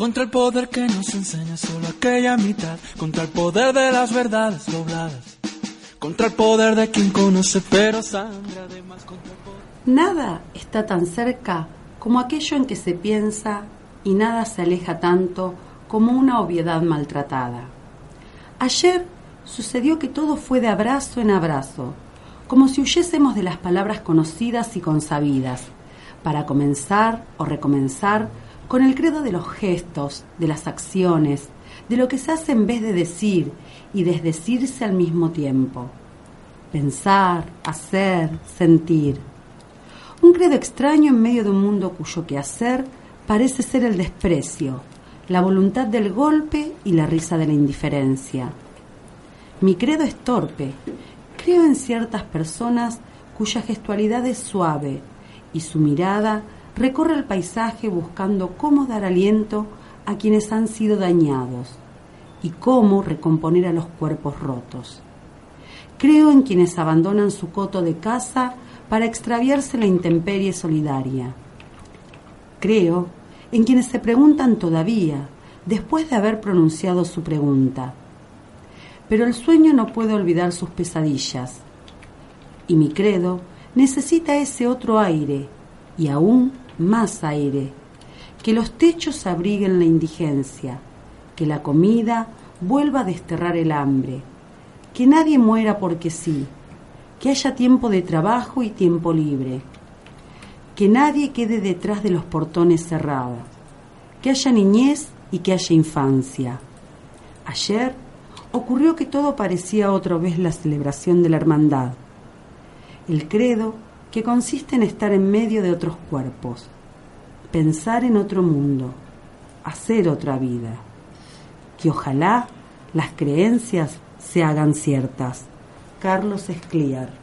Contra el poder que nos enseña solo aquella mitad, contra el poder de las verdades dobladas, contra el poder de quien conoce pero sangra además contra el poder. Nada está tan cerca como aquello en que se piensa y nada se aleja tanto como una obviedad maltratada. Ayer sucedió que todo fue de abrazo en abrazo, como si huyésemos de las palabras conocidas y consabidas, para comenzar o recomenzar con el credo de los gestos, de las acciones, de lo que se hace en vez de decir y desdecirse al mismo tiempo. Pensar, hacer, sentir. Un credo extraño en medio de un mundo cuyo quehacer parece ser el desprecio, la voluntad del golpe y la risa de la indiferencia. Mi credo es torpe. Creo en ciertas personas cuya gestualidad es suave y su mirada recorre el paisaje buscando cómo dar aliento a quienes han sido dañados y cómo recomponer a los cuerpos rotos. Creo en quienes abandonan su coto de casa para extraviarse la intemperie solidaria. Creo en quienes se preguntan todavía, después de haber pronunciado su pregunta. Pero el sueño no puede olvidar sus pesadillas. Y mi credo necesita ese otro aire, y aún más aire, que los techos abriguen la indigencia, que la comida vuelva a desterrar el hambre, que nadie muera porque sí, que haya tiempo de trabajo y tiempo libre, que nadie quede detrás de los portones cerrados, que haya niñez y que haya infancia. Ayer ocurrió que todo parecía otra vez la celebración de la hermandad, el credo que consiste en estar en medio de otros cuerpos, pensar en otro mundo, hacer otra vida, que ojalá las creencias se hagan ciertas. Carlos Escliar.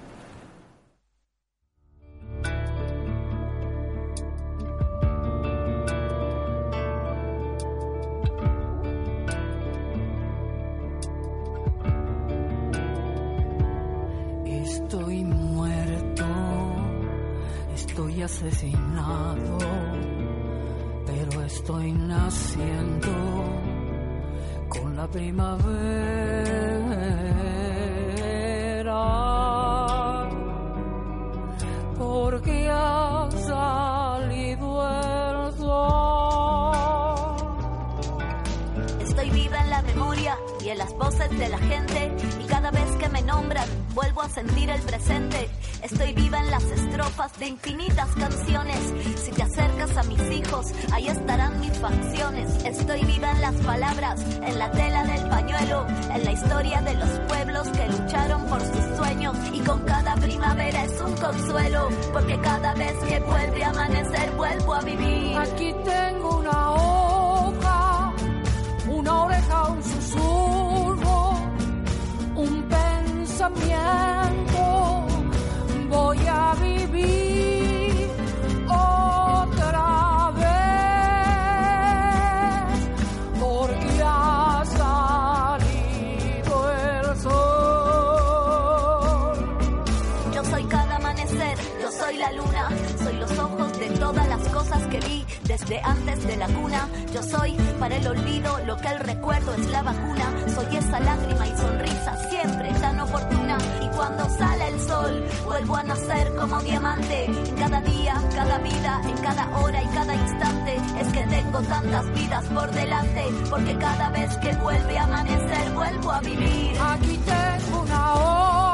En cada hora y cada instante. Es que tengo tantas vidas por delante, porque cada vez que vuelve a amanecer, vuelvo a vivir. Aquí tengo una hoja,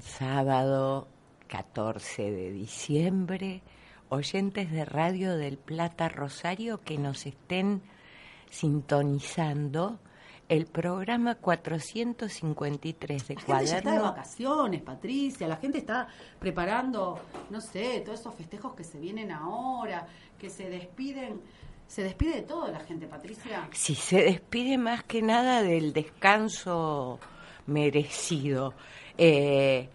sábado 14 de diciembre, oyentes de Radio del Plata Rosario que nos estén sintonizando el programa 453 de La gente ya está de Cuaderno. vacaciones, Patricia. La gente está preparando, no sé, todos esos festejos que se vienen ahora, que se despiden. Se despide de todo la gente, Patricia. Si se despide más que nada del descanso merecido. Eh,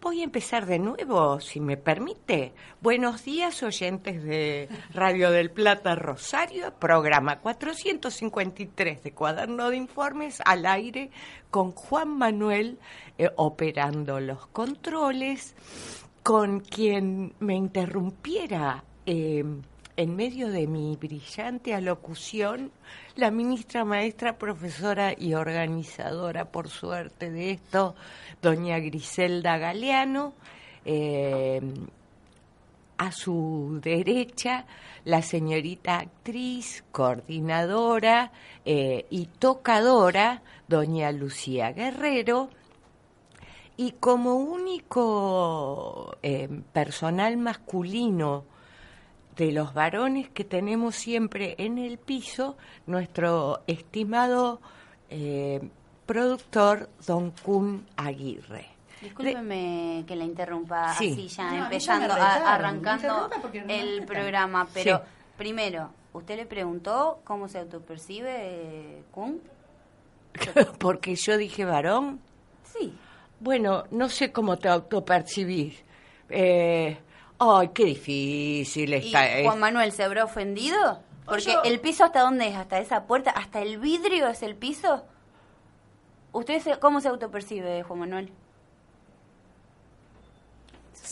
voy a empezar de nuevo, si me permite. Buenos días, oyentes de Radio del Plata Rosario, programa 453 de Cuaderno de Informes al aire con Juan Manuel eh, operando los controles, con quien me interrumpiera. eh, en medio de mi brillante alocución, la ministra, maestra, profesora y organizadora, por suerte de esto, doña Griselda Galeano, eh, a su derecha, la señorita actriz, coordinadora eh, y tocadora, doña Lucía Guerrero, y como único eh, personal masculino de los varones que tenemos siempre en el piso, nuestro estimado eh, productor Don Kun Aguirre. Discúlpeme que la interrumpa Sí. así ya, No, empezando, a- arrancando no el programa. Pero Sí. primero, ¿usted le preguntó cómo se autopercibe eh, Kun? Porque yo dije varón. Sí. Bueno, no sé cómo te autopercibís. Eh, ay, qué difícil ¿Y está. es- Juan Manuel se habrá ofendido? Porque yo- el piso hasta dónde es, hasta esa puerta, hasta el vidrio es el piso. ¿Usted se- cómo se autopercibe, Juan Manuel?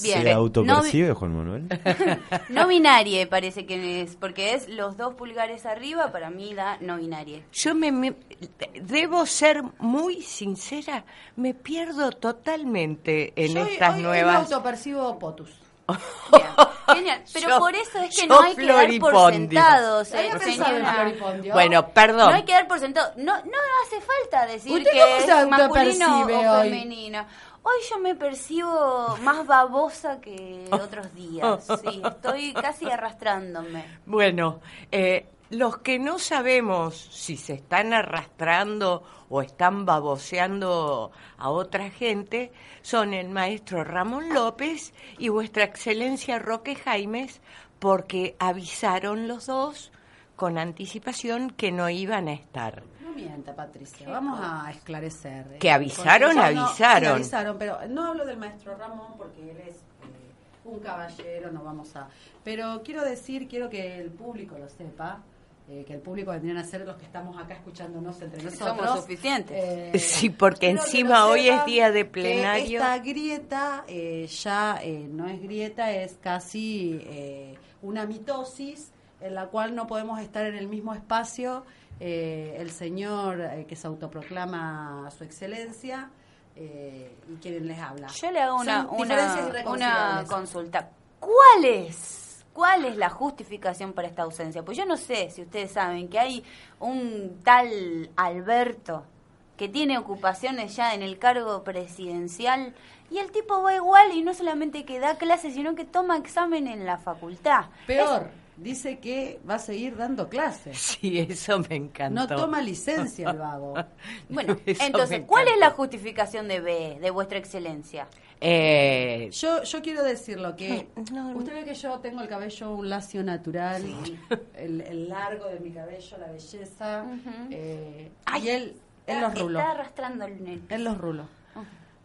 Bien. ¿Se autopercibe, Juan Manuel? No binarie parece que es, porque es los dos pulgares arriba, para mí da no binarie. Yo me, me- debo ser muy sincera, me pierdo totalmente en Yo estas hoy- hoy me nuevas. autopercibo potus. Genial. Pero Yo- por eso es que no hay que dar por Ay, eh, en. Bueno, perdón. No hay que dar por sentado. No, no hace falta decir ¿Usted que es masculino o hoy? femenino. Hoy yo me percibo más babosa que otros días. Sí, estoy casi arrastrándome. Bueno, eh, los que no sabemos si se están arrastrando o están baboseando a otra gente son el maestro Ramón López y vuestra excelencia Roque Jaimes, porque avisaron los dos con anticipación que no iban a estar. No mienta, Patricia. Vamos a esclarecer. eh, Que avisaron, no- avisaron. avisaron, pero no hablo del maestro Ramón porque él es eh, un caballero, no vamos a... Pero quiero decir, quiero que el público lo sepa, eh, que el público vendrían a ser los que estamos acá escuchándonos entre nosotros. Somos suficientes. Eh, Sí, porque encima hoy es día de plenario. Esta grieta eh, ya eh, no es grieta, es casi eh, una mitosis en la cual no podemos estar en el mismo espacio. eh, el señor eh, que se autoproclama su excelencia eh, y quien les habla. Yo le hago una, una, una consulta. ¿Cuál es, ¿Cuál es la justificación para esta ausencia? Pues yo no sé si ustedes saben que hay un tal Alberto que tiene ocupaciones ya en el cargo presidencial y el tipo va igual y no solamente que da clases, sino que toma examen en la facultad. Peor, dice que va a seguir dando clases. Sí, eso me encantó. No toma licencia el vago. Bueno, Eso entonces, ¿cuál es la justificación de B, de vuestra excelencia? Eh, Yo, yo quiero decirlo que No, no. usted ve que yo tengo el cabello un lacio natural, el, el largo de mi cabello, la belleza, eh, y él, él los ruló, Está arrastrando el nene. él los ruló,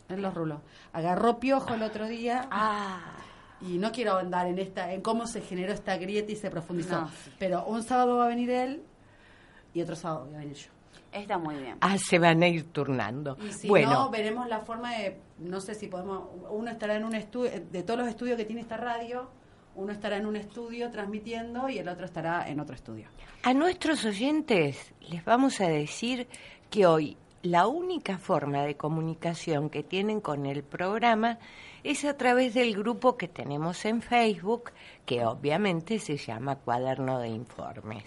él los ruló. Agarró piojo el otro día Ah, y no quiero andar en esta, en cómo se generó esta grieta y se profundizó, No, sí. pero un sábado va a venir él y otro sábado voy a venir yo. Está muy bien. ah, se van a ir turnando. Y si bueno, no, veremos la forma de, no sé si podemos, uno estará en un estudio, de todos los estudios que tiene esta radio, uno estará en un estudio transmitiendo y el otro estará en otro estudio. a nuestros oyentes les vamos a decir que hoy la única forma de comunicación que tienen con el programa es a través del grupo que tenemos en Facebook, que obviamente se llama Cuaderno de Informes.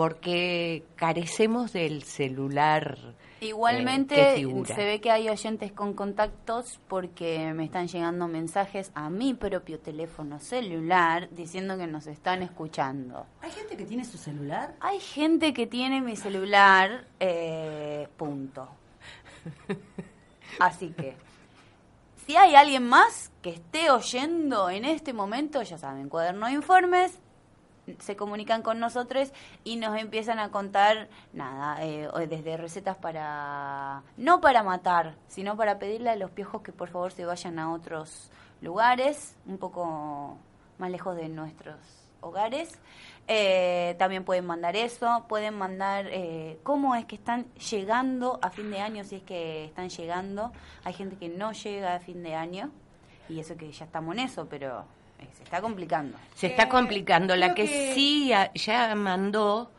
Porque carecemos del celular. eh, Igualmente se ve que hay oyentes con contactos porque me están llegando mensajes a mi propio teléfono celular diciendo que nos están escuchando. ¿Hay gente que tiene su celular? Hay gente que tiene mi celular, eh, punto. Así que, si hay alguien más que esté oyendo en este momento, ya saben, cuaderno de informes, se comunican con nosotros y nos empiezan a contar, nada, eh, desde recetas para, no para matar, sino para pedirle a los piojos que por favor se vayan a otros lugares, un poco más lejos de nuestros hogares. Eh, también pueden mandar eso, pueden mandar eh, cómo es que están llegando a fin de año, si es que están llegando. Hay gente que no llega a fin de año y eso que ya estamos en eso, pero se está complicando. Se está complicando. La que, que- sí a- ya mandó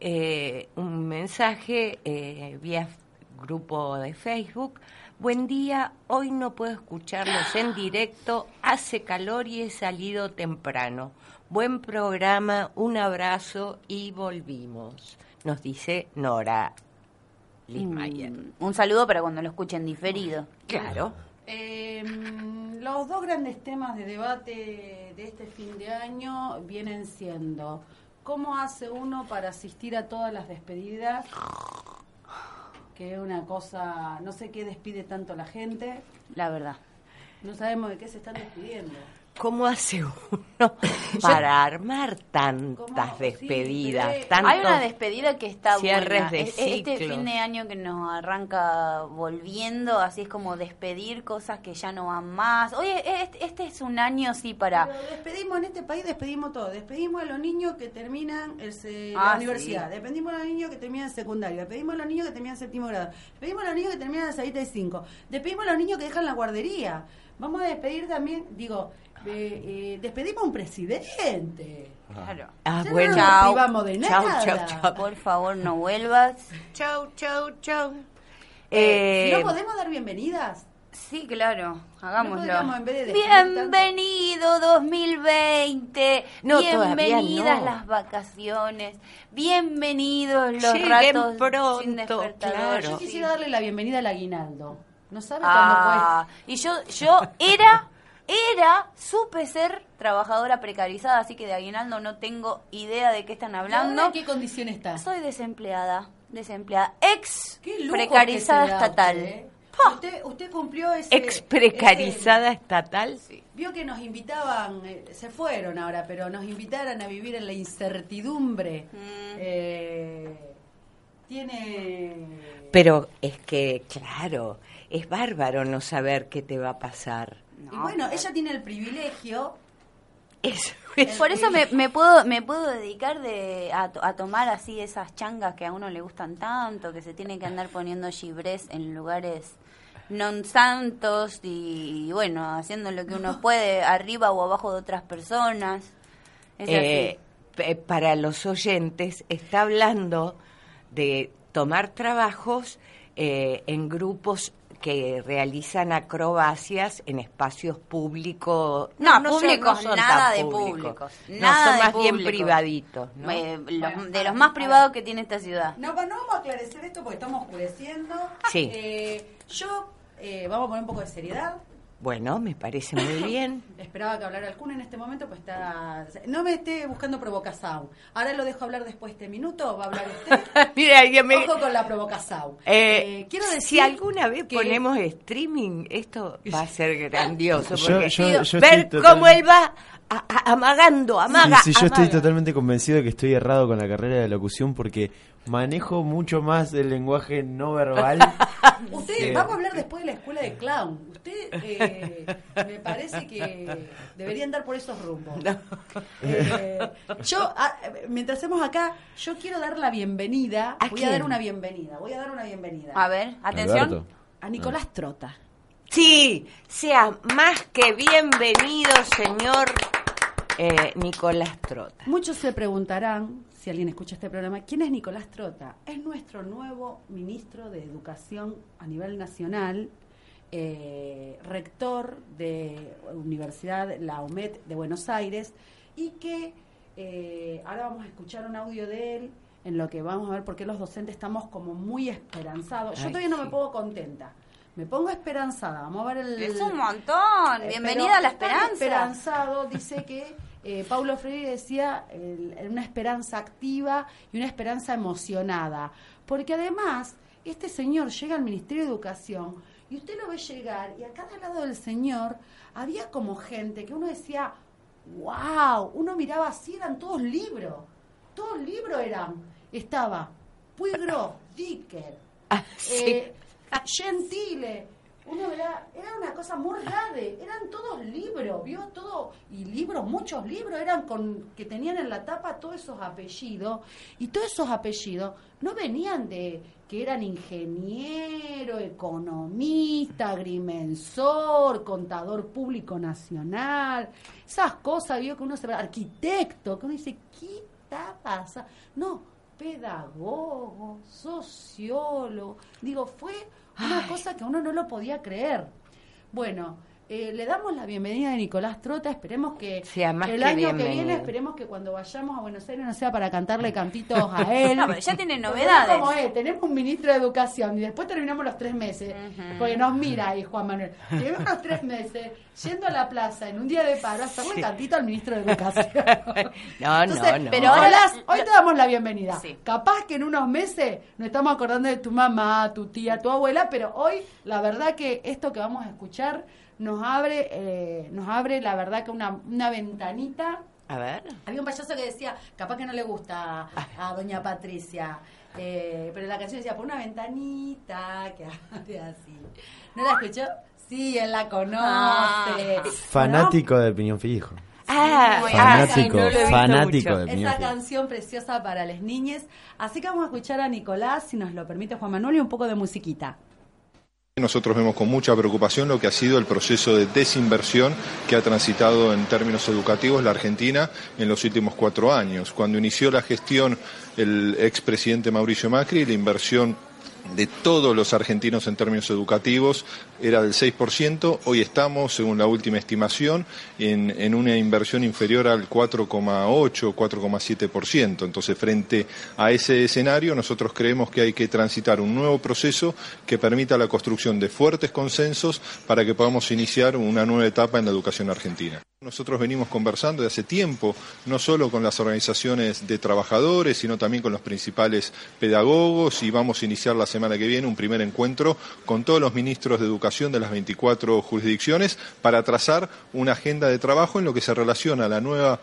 eh, un mensaje eh, vía grupo de Facebook. Buen día, hoy no puedo escucharlos en directo, hace calor y he salido temprano. Buen programa, un abrazo y volvimos. Nos dice Nora Lismayer. Mm, un saludo para cuando lo escuchen diferido. Claro. Eh, los dos grandes temas de debate de este fin de año vienen siendo cómo hace uno para asistir a todas las despedidas, que es una cosa, no sé qué despide tanto la gente, La verdad. no sabemos de qué se están despidiendo. ¿Cómo hace uno para armar tantas despedidas? tantos- Hay una despedida que está cierres buena. de Es- Este fin de año que nos arranca volviendo, así es como despedir cosas que ya no van más. Oye, este, este es un año sí para... Pero despedimos en este país, despedimos todo. Despedimos a los niños que terminan el se- Ah, la universidad. sí. Despedimos a los niños que terminan el secundario. Despedimos a los niños que terminan el séptimo grado. Despedimos a los niños que terminan el 65. Despedimos a los niños que dejan la guardería. Vamos a despedir también, digo, eh, eh, despedimos a un presidente. Claro. Ah, Ya no bueno. nos privamos de Chau, nada. chau, chau. Por favor, no vuelvas. Chau, chau, chau. Eh, Eh, ¿No podemos dar bienvenidas? Sí, claro, hagámoslo. vez de Bienvenido 2020. No, todavía Bienvenidas no. las vacaciones. Bienvenidos los Lleguen ratos pronto, sin despertador. claro. Yo quisiera darle la bienvenida al aguinaldo. ¿No sabe Ah, y yo, yo era, era, supe ser trabajadora precarizada, así que de aguinaldo no tengo idea de qué están hablando. ¿En qué condición está? Soy desempleada, desempleada, ex precarizada da estatal. usted, ¿eh? Usted, usted cumplió ese... ex precarizada estatal. ese- vio que nos invitaban, eh, se fueron ahora, pero nos invitaran a vivir en la incertidumbre. Mm. Eh, tiene... Pero es que, claro, es bárbaro no saber qué te va a pasar. Y bueno, ella tiene el privilegio... Eso Por eso me, me puedo me puedo dedicar de a, to- a tomar así esas changas que a uno le gustan tanto, que se tiene que andar poniendo gibrés en lugares non santos y, bueno, haciendo lo que uno puede arriba o abajo de otras personas. Es Eh, para los oyentes, está hablando de tomar trabajos eh, en grupos que realizan acrobacias en espacios públicos. No, públicos, son nada tan de públicos. públicos, No, nada son de más bien privaditos. ¿no? Eh, los- Bueno, de los más privados que tiene esta ciudad. No, no vamos a aclarecer esto porque estamos oscureciendo. Sí. Eh, yo, eh, vamos a poner un poco de seriedad. Bueno, me parece muy bien. Esperaba que hablara el Kun en este momento, pues está... No me esté buscando provocación. Ahora lo dejo hablar después de este minuto, va a hablar usted. Mira, alguien me... Ojo con la provocación. Eh, Eh, quiero decir si alguna vez que- ponemos streaming, esto va a ser grandioso. Yo- porque yo- yo ver cómo él va a- a- amagando, amaga. Sí, sí, yo estoy totalmente convencido de que estoy errado con la carrera de locución porque manejo mucho más el lenguaje no verbal. Usted, vamos a hablar después de la escuela de clown. Usted, eh, me parece que debería andar por esos rumbos. Eh, yo, ah, mientras hacemos acá, yo quiero dar la bienvenida. ¿A voy quién? a dar una bienvenida. Voy a dar una bienvenida. A ver, atención. Alberto. A Nicolás Trota. Sí, sea más que bienvenido, señor eh, Nicolás Trota. Muchos se preguntarán, si alguien escucha este programa, ¿quién es Nicolás Trota? Es nuestro nuevo ministro de Educación a nivel nacional, eh, rector de Universidad La UMED de Buenos Aires, y que eh, ahora vamos a escuchar un audio de él en lo que vamos a ver por qué los docentes estamos como muy esperanzados. Yo Ay, todavía no me pongo contenta. Me pongo esperanzada. Vamos a ver el... Es un montón. Eh, Bienvenida pero a la esperanza. esperanzado dice que eh, Paulo Freire decía el- una esperanza activa y una esperanza emocionada. Porque además, este señor llega al Ministerio de Educación y usted lo ve llegar y a cada lado del señor había como gente que uno decía, wow, uno miraba así, eran todos libros. Todos libros eran. Estaba Puigro, Dicker, Ah, sí. eh, Gentile. Uno era, era una cosa muy rara, eran todos libros, vio todo, y libros, muchos libros eran con que tenían en la tapa todos esos apellidos, y todos esos apellidos no venían de que eran ingeniero, economista, agrimensor, contador público nacional, esas cosas, vio que uno se arquitecto, que uno dice, ¿qué está pasando? No, pedagogo, sociólogo. Digo, fue una cosa que uno no lo podía creer. Bueno, eh, le damos la bienvenida a Nicolás Trota. Esperemos que, Sea más que el que año que viene, esperemos que cuando vayamos a Buenos Aires no sea para cantarle cantitos a él. No, pero ya tiene novedades. es como es, tenemos un ministro de Educación y después terminamos los tres meses. Porque nos mira ahí Juan Manuel. Tenemos los tres meses yendo a la plaza en un día de paro a hacerle cantito al ministro de Educación. No, Entonces, no, no. Pero ahora hoy te damos la bienvenida. Sí. Capaz que en unos meses nos estamos acordando de tu mamá, tu tía, tu abuela, pero hoy la verdad que esto que vamos a escuchar nos abre, eh, nos abre la verdad que una, una ventanita. A ver. Había un payaso que decía, capaz que no le gusta a, a doña Patricia, eh, pero la canción decía, por una ventanita que hace así. ¿No la escuchó? Sí, él la conoce. Ah. Fanático de Piñón Fijo. Ah, ah, no Fanático de Piñón Esa Fijo. canción preciosa para las niñas. Así que vamos a escuchar a Nicolás, si nos lo permite Juan Manuel, y un poco de musiquita. Nosotros vemos con mucha preocupación lo que ha sido el proceso de desinversión que ha transitado en términos educativos la Argentina en los últimos cuatro años. Cuando inició la gestión el expresidente Mauricio Macri, la inversión de todos los argentinos en términos educativos era del 6%, hoy estamos, según la última estimación, en, en una inversión inferior al 4,8, 4,7%. Entonces, frente a ese escenario, nosotros creemos que hay que transitar un nuevo proceso que permita la construcción de fuertes consensos para que podamos iniciar una nueva etapa en la educación argentina. Nosotros venimos conversando de hace tiempo, no solo con las organizaciones de trabajadores, sino también con los principales pedagogos y vamos a iniciar la semana que viene un primer encuentro con todos los ministros de educación de las 24 jurisdicciones para trazar una agenda de trabajo en lo que se relaciona a la nueva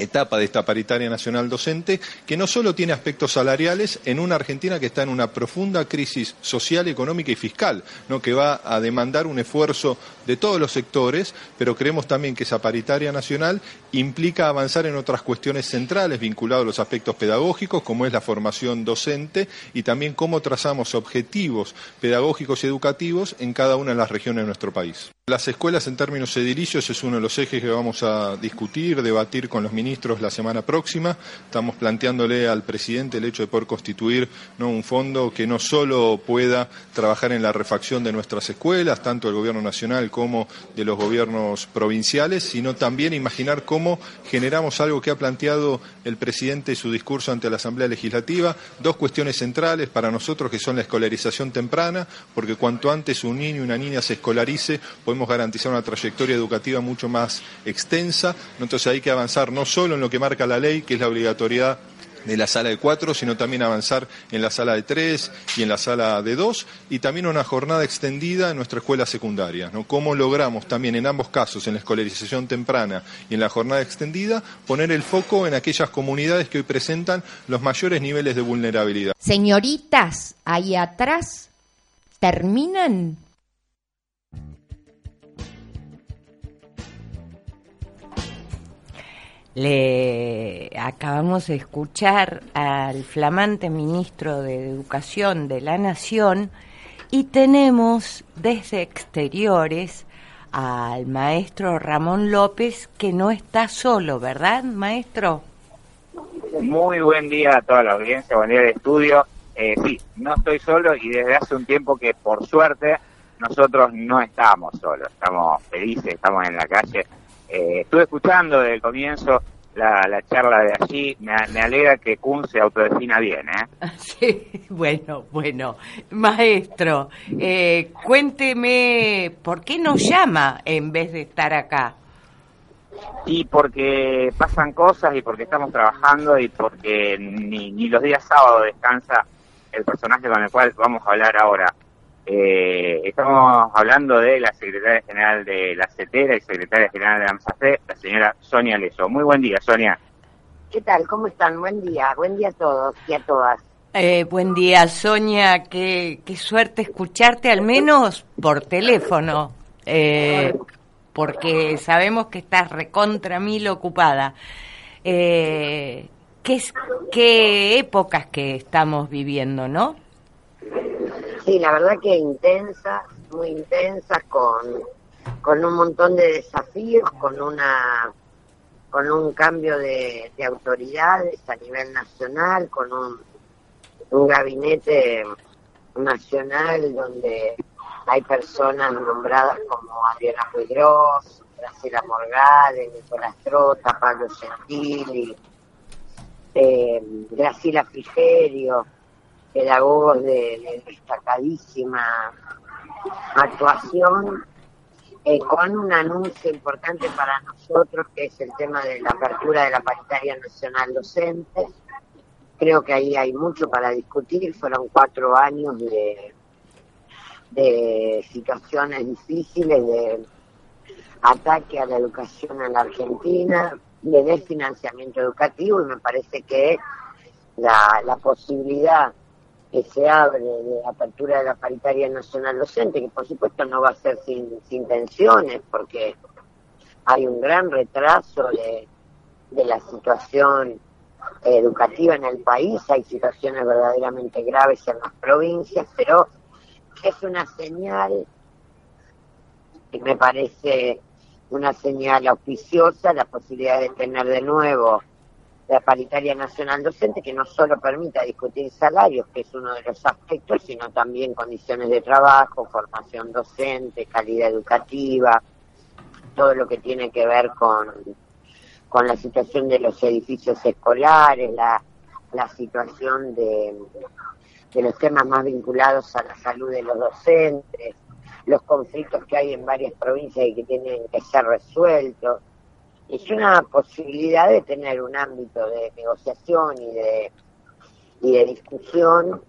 etapa de esta paritaria nacional docente, que no solo tiene aspectos salariales en una Argentina que está en una profunda crisis social, económica y fiscal, que va a demandar un esfuerzo de todos los sectores, pero creemos también que esa paritaria nacional implica avanzar en otras cuestiones centrales vinculadas a los aspectos pedagógicos, como es la formación docente y también cómo trazamos objetivos pedagógicos y educativos en cada una de las regiones de nuestro país. Las escuelas en términos edilicios es uno de los ejes que vamos a discutir, debatir con los ministros la semana próxima. Estamos planteándole al presidente el hecho de poder constituir ¿no? un fondo que no solo pueda trabajar en la refacción de nuestras escuelas, tanto del gobierno nacional como de los gobiernos provinciales, sino también imaginar cómo generamos algo que ha planteado el presidente en su discurso ante la Asamblea Legislativa, dos cuestiones centrales para nosotros que son la escolarización temprana, porque cuanto antes un niño y una niña se escolarice, podemos garantizar una trayectoria educativa mucho más extensa. Entonces hay que avanzar no solo en lo que marca la ley, que es la obligatoriedad de la sala de cuatro, sino también avanzar en la sala de tres y en la sala de dos, y también una jornada extendida en nuestra escuela secundaria. ¿Cómo logramos también en ambos casos, en la escolarización temprana y en la jornada extendida, poner el foco en aquellas comunidades que hoy presentan los mayores niveles de vulnerabilidad? Señoritas, ahí atrás, ¿terminan? Le acabamos de escuchar al flamante ministro de Educación de la Nación y tenemos desde exteriores al maestro Ramón López que no está solo, ¿verdad, maestro? Muy buen día a toda la audiencia, buen día de estudio. Eh, sí, no estoy solo y desde hace un tiempo que por suerte nosotros no estamos solos, estamos felices, estamos en la calle. Eh, estuve escuchando desde el comienzo la, la charla de allí. Me, me alegra que Kun se autodefina bien, ¿eh? Sí, bueno, bueno. Maestro, eh, cuénteme, ¿por qué nos llama en vez de estar acá? Y porque pasan cosas y porque estamos trabajando y porque ni, ni los días sábados descansa el personaje con el cual vamos a hablar ahora. Eh, estamos hablando de la secretaria general de la CETERA y secretaria general de AMSAFE, la señora Sonia Leso. Muy buen día, Sonia. ¿Qué tal? ¿Cómo están? Buen día. Buen día a todos y a todas. Eh, buen día, Sonia. Qué, qué suerte escucharte, al menos por teléfono, eh, porque sabemos que estás recontra mil ocupada. Eh, ¿qué, es- ¿Qué épocas que estamos viviendo, no? Sí, la verdad que intensas, muy intensas, con, con un montón de desafíos, con una con un cambio de, de autoridades a nivel nacional, con un, un gabinete nacional donde hay personas nombradas como Adriana Ruigros, Graciela Morgade, Nicolás Trota, Pablo Gentili, eh, Graciela pedagogos de, de destacadísima actuación, eh, con un anuncio importante para nosotros, que es el tema de la apertura de la paritaria nacional docente. Creo que ahí hay mucho para discutir, fueron cuatro años de, de situaciones difíciles, de ataque a la educación en la Argentina, de desfinanciamiento educativo, y me parece que la, la posibilidad que se abre de apertura de la paritaria nacional docente, que por supuesto no va a ser sin, sin tensiones, porque hay un gran retraso de, de la situación educativa en el país, hay situaciones verdaderamente graves en las provincias, pero es una señal, y me parece una señal auspiciosa, la posibilidad de tener de nuevo la paritaria nacional docente que no solo permita discutir salarios, que es uno de los aspectos, sino también condiciones de trabajo, formación docente, calidad educativa, todo lo que tiene que ver con, con la situación de los edificios escolares, la, la situación de, de los temas más vinculados a la salud de los docentes, los conflictos que hay en varias provincias y que tienen que ser resueltos es una posibilidad de tener un ámbito de negociación y de, y de discusión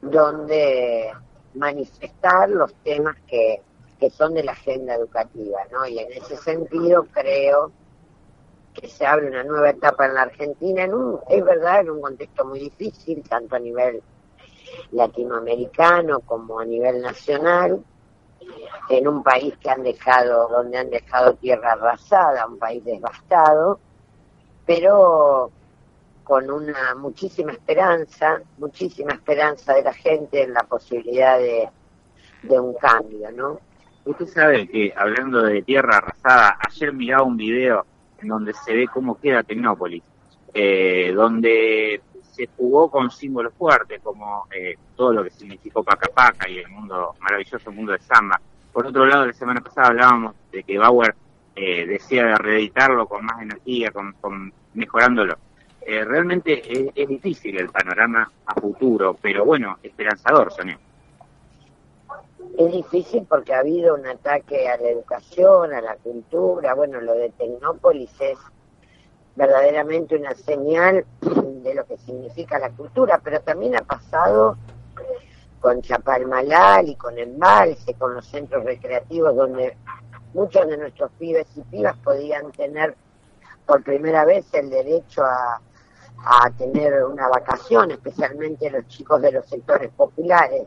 donde manifestar los temas que, que son de la agenda educativa, ¿no? Y en ese sentido creo que se abre una nueva etapa en la Argentina, en un, es verdad, en un contexto muy difícil, tanto a nivel latinoamericano como a nivel nacional, en un país que han dejado, donde han dejado tierra arrasada, un país devastado, pero con una muchísima esperanza, muchísima esperanza de la gente en la posibilidad de, de un cambio, ¿no? Usted sabe que, hablando de tierra arrasada, ayer miraba un video en donde se ve cómo queda Tecnópolis, eh, donde se jugó con símbolos fuertes, como eh, todo lo que significó Paca Paca y el mundo maravilloso mundo de Samba. Por otro lado, la semana pasada hablábamos de que Bauer eh, decía reeditarlo con más energía, con, con mejorándolo. Eh, realmente es, es difícil el panorama a futuro, pero bueno, esperanzador, Sonia. Es difícil porque ha habido un ataque a la educación, a la cultura. Bueno, lo de Tecnópolis es verdaderamente una señal de lo que significa la cultura, pero también ha pasado con Chapalmalal y con Embalse, con los centros recreativos donde muchos de nuestros pibes y pibas podían tener por primera vez el derecho a, a tener una vacación, especialmente los chicos de los sectores populares.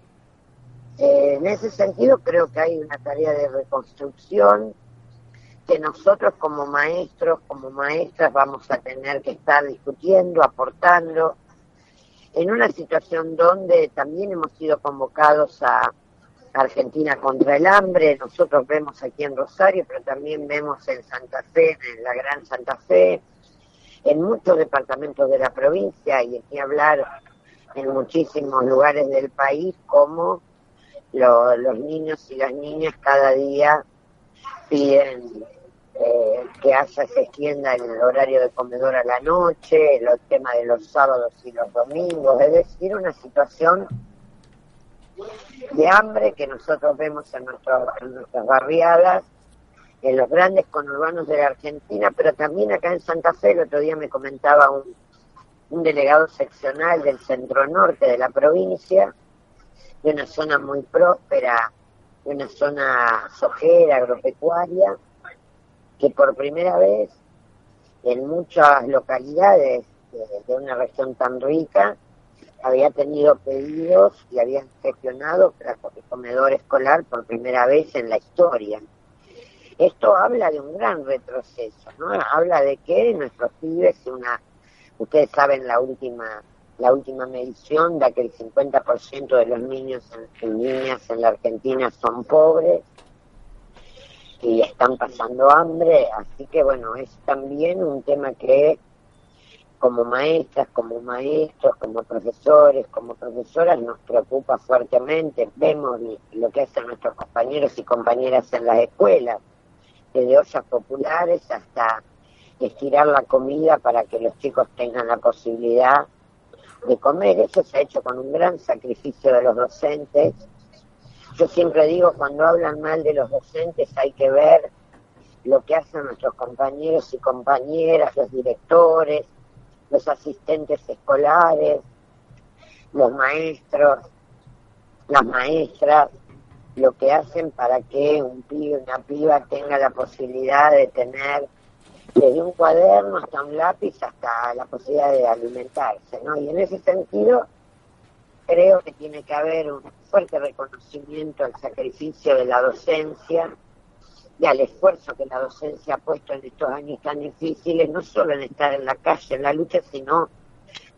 Eh, en ese sentido creo que hay una tarea de reconstrucción que nosotros como maestros, como maestras vamos a tener que estar discutiendo, aportando, en una situación donde también hemos sido convocados a Argentina contra el hambre, nosotros vemos aquí en Rosario, pero también vemos en Santa Fe, en la Gran Santa Fe, en muchos departamentos de la provincia y aquí hablar en muchísimos lugares del país como lo- los niños y las niñas cada día piden eh, que haya se extienda el horario de comedor a la noche, los temas de los sábados y los domingos, es decir, una situación de hambre que nosotros vemos en, nuestras barriadas, en los grandes conurbanos de la Argentina, pero también acá en Santa Fe, el otro día me comentaba un, un delegado seccional del centro norte de la provincia, de una zona muy próspera, de una zona sojera, agropecuaria, que por primera vez en muchas localidades de, una región tan rica había tenido pedidos y habían gestionado el comedor escolar por primera vez en la historia. Esto habla de un gran retroceso, ¿no? Habla de que nuestros pibes, una, ustedes saben la última la última medición da que el 50% de los niños y niñas en la Argentina son pobres y están pasando hambre, así que bueno, es también un tema que como maestras, como maestros, como profesores, como profesoras nos preocupa fuertemente. Vemos lo que hacen nuestros compañeros y compañeras en las escuelas, desde ollas populares hasta estirar la comida para que los chicos tengan la posibilidad de comer. Eso se ha hecho con un gran sacrificio de los docentes. Yo siempre digo, cuando hablan mal de los docentes hay que ver lo que hacen nuestros compañeros y compañeras, los directores, los asistentes escolares, los maestros, las maestras, lo que hacen para que un pibe, una piba tenga la posibilidad de tener desde un cuaderno hasta un lápiz hasta la posibilidad de alimentarse, ¿no? Y en ese sentido creo que tiene que haber un fuerte reconocimiento al sacrificio de la docencia y al esfuerzo que la docencia ha puesto en estos años tan difíciles, no solo en estar en la calle, en la lucha, sino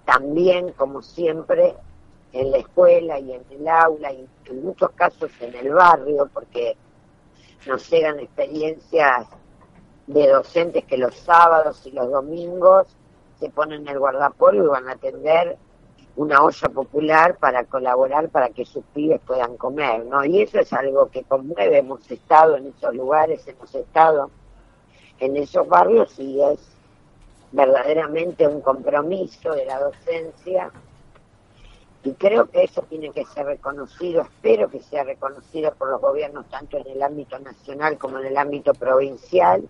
también, como siempre, en la escuela y en el aula y en muchos casos en el barrio, porque nos llegan experiencias de docentes que los sábados y los domingos se ponen el guardapolvo y van a atender una olla popular para colaborar para que sus pibes puedan comer, ¿no? Y eso es algo que conmueve, hemos estado en esos lugares, hemos estado en esos barrios y es verdaderamente un compromiso de la docencia y creo que eso tiene que ser reconocido, espero que sea reconocido por los gobiernos tanto en el ámbito nacional como en el ámbito provincial,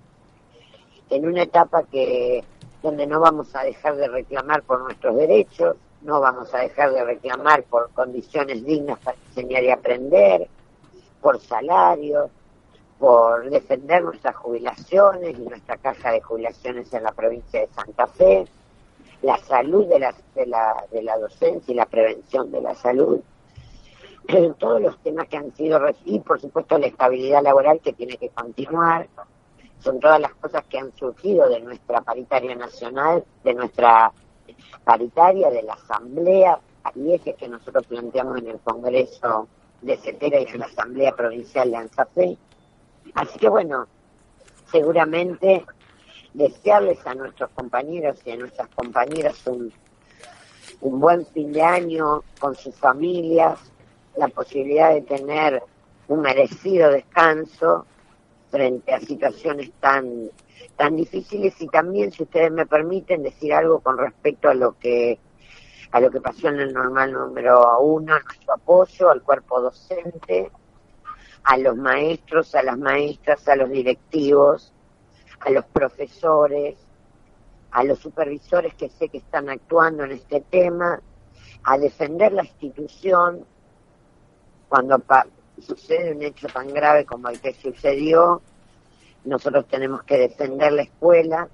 en una etapa que donde no vamos a dejar de reclamar por nuestros derechos, no vamos a dejar de reclamar por condiciones dignas para enseñar y aprender, por salarios, por defender nuestras jubilaciones y nuestra caja de jubilaciones en la provincia de Santa Fe, la salud de la, de la, docencia y la prevención de la salud, todos los temas que han sido, y por supuesto la estabilidad laboral que tiene que continuar, son todas las cosas que han surgido de nuestra paritaria nacional, de nuestra paritaria, de la asamblea, ejes que nosotros planteamos en el Congreso de Cetera y en la Asamblea Provincial de Anzafé. Así que bueno, seguramente desearles a nuestros compañeros y a nuestras compañeras un, un buen fin de año con sus familias, la posibilidad de tener un merecido descanso frente a situaciones tan tan difíciles y también si ustedes me permiten decir algo con respecto a lo que a lo que pasó en el normal número uno, nuestro apoyo al cuerpo docente, a los maestros, a las maestras, a los directivos, a los profesores, a los supervisores que sé que están actuando en este tema, a defender la institución cuando sucede un hecho tan grave como el que sucedió, nosotros tenemos que defender la escuela.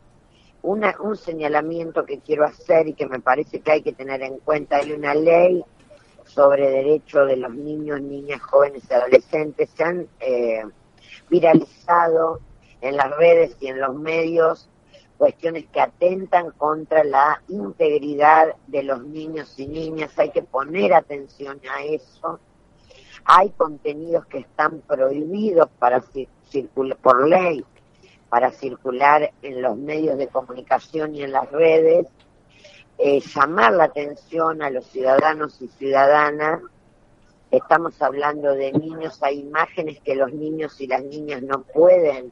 Una, un señalamiento que quiero hacer y que me parece que hay que tener en cuenta, hay una ley sobre derechos de los niños, niñas, jóvenes y adolescentes, se han eh, viralizado en las redes y en los medios cuestiones que atentan contra la integridad de los niños y niñas, hay que poner atención a eso. Hay contenidos que están prohibidos para circular por ley para circular en los medios de comunicación y en las redes, eh, llamar la atención a los ciudadanos y ciudadanas. Estamos hablando de niños, hay imágenes que los niños y las niñas no pueden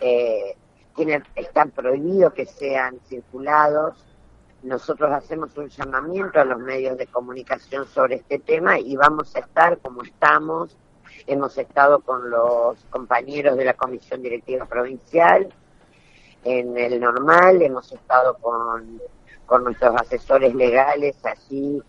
eh, tiene, está prohibido que sean circulados. Nosotros hacemos un llamamiento a los medios de comunicación sobre este tema y vamos a estar como estamos. Hemos estado con los compañeros de la Comisión Directiva Provincial en el normal, hemos estado con, con nuestros asesores legales allí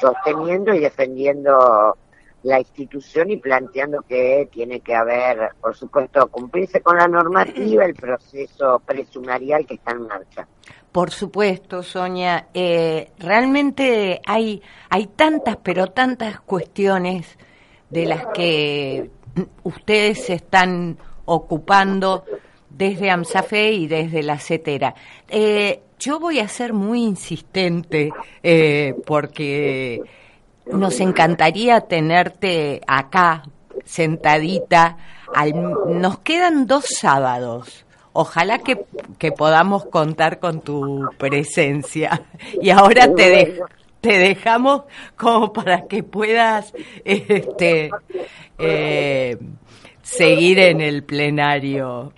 sosteniendo y defendiendo la institución y planteando que tiene que haber, por supuesto, cumplirse con la normativa, el proceso presumarial que está en marcha. Por supuesto, Sonia. Eh, realmente hay, hay tantas, pero tantas cuestiones de las que ustedes se están ocupando desde AMSAFE y desde la CETERA. Eh, yo voy a ser muy insistente eh, porque nos encantaría tenerte acá, sentadita. Al, nos quedan dos sábados. Ojalá que, que podamos contar con tu presencia. Y ahora te, de- te dejamos como para que puedas este, eh, seguir en el plenario.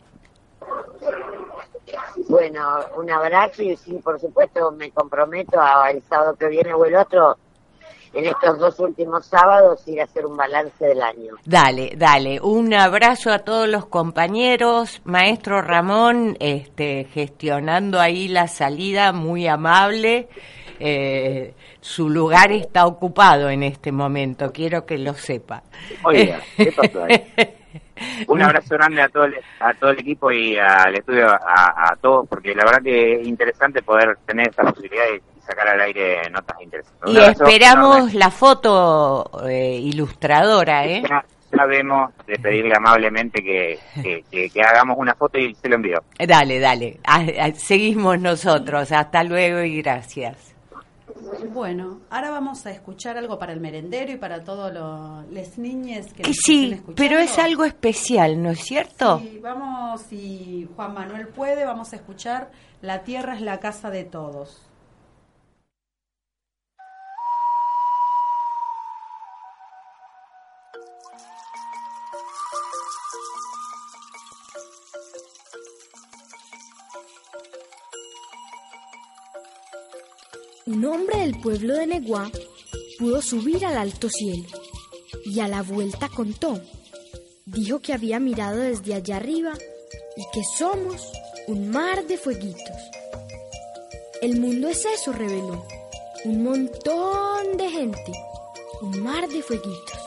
Bueno, un abrazo y sí, por supuesto, me comprometo a el sábado que viene o el otro, en estos dos últimos sábados, ir a hacer un balance del año. Dale, dale. Un abrazo a todos los compañeros. Maestro Ramón, este, gestionando ahí la salida, muy amable. Eh, su lugar está ocupado en este momento, quiero que lo sepa. Oiga, ¿qué pasó ahí? Un abrazo grande a todo el, a todo el equipo y al estudio, a, a todos, porque la verdad que es interesante poder tener esta posibilidad de sacar al aire notas interesantes. Un Y esperamos enorme. la foto eh, ilustradora, ¿eh? Ya sabemos de pedirle amablemente que, que, que- que hagamos una foto y se lo envío. Dale, dale. Ah, ah, seguimos nosotros. Hasta luego y gracias. Bueno, ahora vamos a escuchar algo para el merendero y para todos los niñes que sí, pero es algo especial, ¿no es cierto? Sí, vamos, si Juan Manuel puede, vamos a escuchar La tierra es la casa de todos. Un hombre del pueblo de Neguá pudo subir al alto cielo y a la vuelta contó. Dijo que había mirado desde allá arriba y que somos un mar de fueguitos. El mundo es eso, reveló. Un montón de gente, un mar de fueguitos.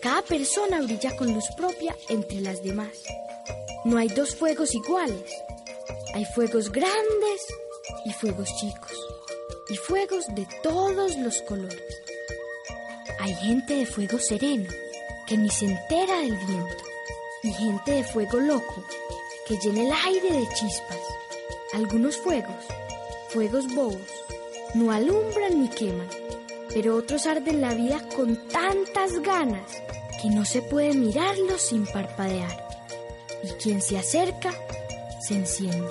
Cada persona brilla con luz propia entre las demás. No hay dos fuegos iguales. Hay fuegos grandes y fuegos chicos. Y fuegos de todos los colores. Hay gente de fuego sereno que ni se entera del viento. Y gente de fuego loco que llena el aire de chispas. Algunos fuegos, fuegos bobos, no alumbran ni queman, pero otros arden la vida con tantas ganas que no se puede mirarlos sin parpadear. Y quien se acerca, se enciende.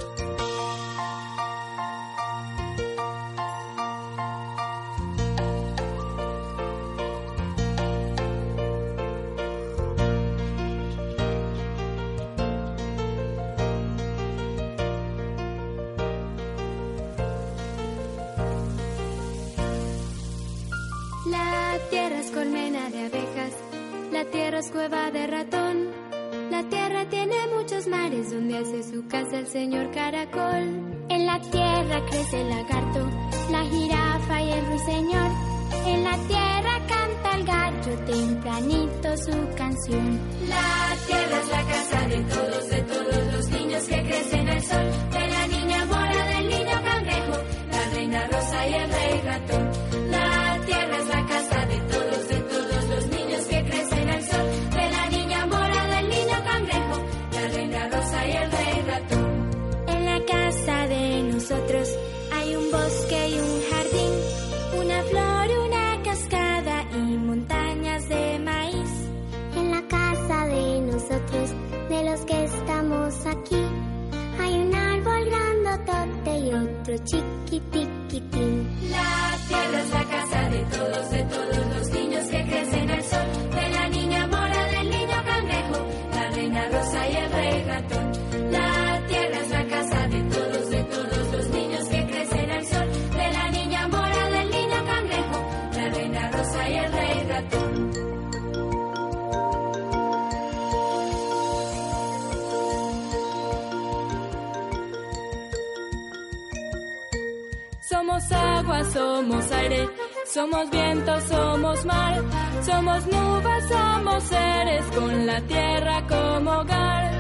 Somos agua, somos aire, somos viento, somos mar, somos nubes, somos seres con la tierra como hogar.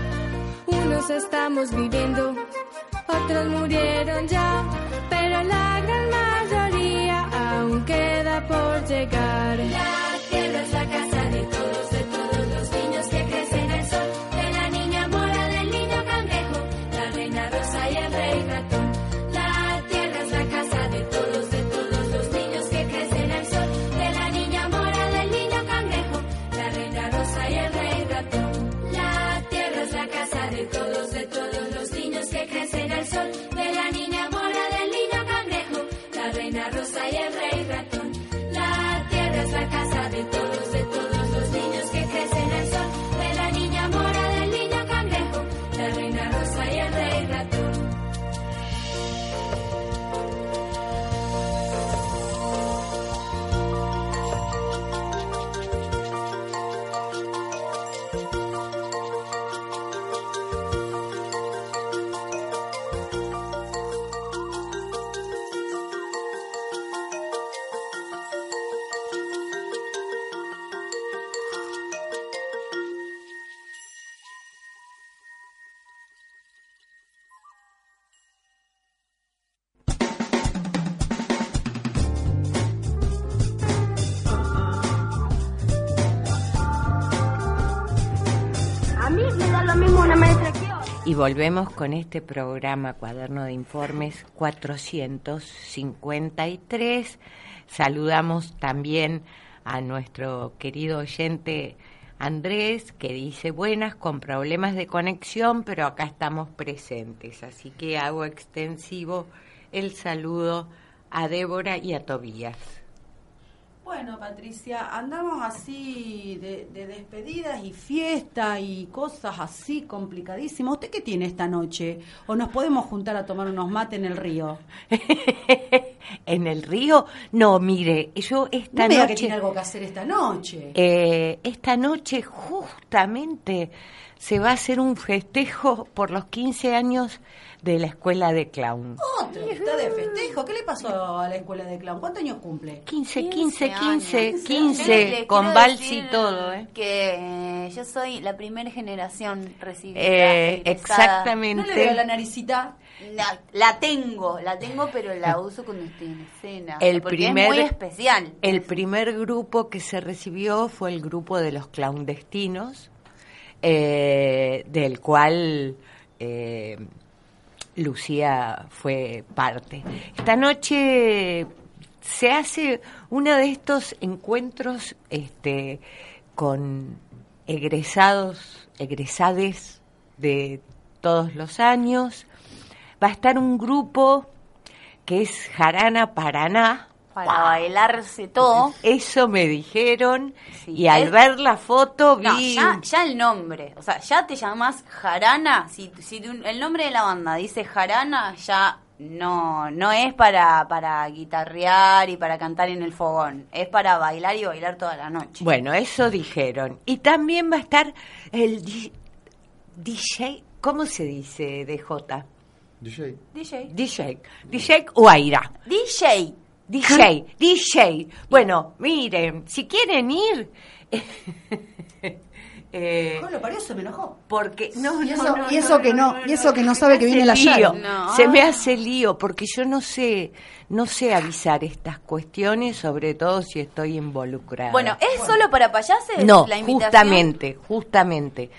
Unos estamos viviendo, otros murieron ya, pero la gran mayoría aún queda por llegar. La tierra es la casa volvemos con este programa Cuaderno de Informes 453. Saludamos también a nuestro querido oyente Andrés, que dice buenas con problemas de conexión, pero acá estamos presentes. Así que hago extensivo el saludo a Débora y a Tobías. Bueno, Patricia, andamos así de, de despedidas y fiesta y cosas así complicadísimas. ¿Usted qué tiene esta noche? ¿O nos podemos juntar a tomar unos mates en el río? ¿En el río? No, mire, yo esta No me noche... que tiene algo que hacer esta noche. Eh, esta noche justamente se va a hacer un festejo por los 15 años de la escuela de clown. Otro que está de festejo. ¿Qué le pasó a la escuela de clown? ¿Cuántos años cumple? 15, 15, 15, años. 15, Yo le con quiero vals y todo, ¿eh? Que eh, yo soy la primera generación recibida. Eh, exactamente. ¿No le veo la naricita? La, la tengo, la tengo, pero la uso cuando estoy en escena. El porque primer, es muy especial. El primer grupo que se recibió fue el grupo de los clandestinos, eh, del cual eh, Lucía fue parte. Esta noche se hace uno de estos encuentros este, con egresados, egresades de todos los años. Va a estar un grupo que es Jarana Paraná. Para bailarse todo. Eso me dijeron y al es- ver la foto vi... No, ya, ya el nombre. O sea, ya te llamas Jarana. Si, si tu- el nombre de la banda dice Jarana, ya no no es para, para guitarrear y para cantar en el fogón. Es para bailar y bailar toda la noche. Bueno, eso dijeron. Y también va a estar el di- DJ, ¿cómo se dice DJ? DJ. DJ. DJ. DJ Uaira. DJ. DJ, DJ. Bueno, miren, si quieren ir... eh, Bueno, para eso me enojó. porque no, Y eso- no, y eso que no- y eso que no sabe que viene la lío, llave. No. Se me hace lío porque yo no sé, no sé avisar estas cuestiones, sobre todo si estoy involucrada. Bueno, ¿es solo para payases No, la invitación? justamente, justamente.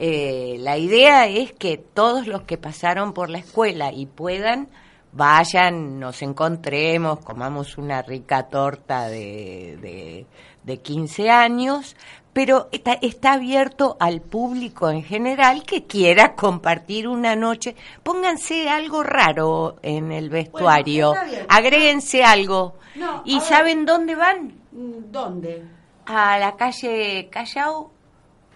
Eh, la idea es que todos los que pasaron por la escuela y puedan, vayan, nos encontremos, comamos una rica torta de, de, de 15 años, pero está, está abierto al público en general que quiera compartir una noche. Pónganse algo raro en el vestuario, bien. agréguense algo. No, ¿Y ver. saben dónde van? ¿Dónde? a la calle Callao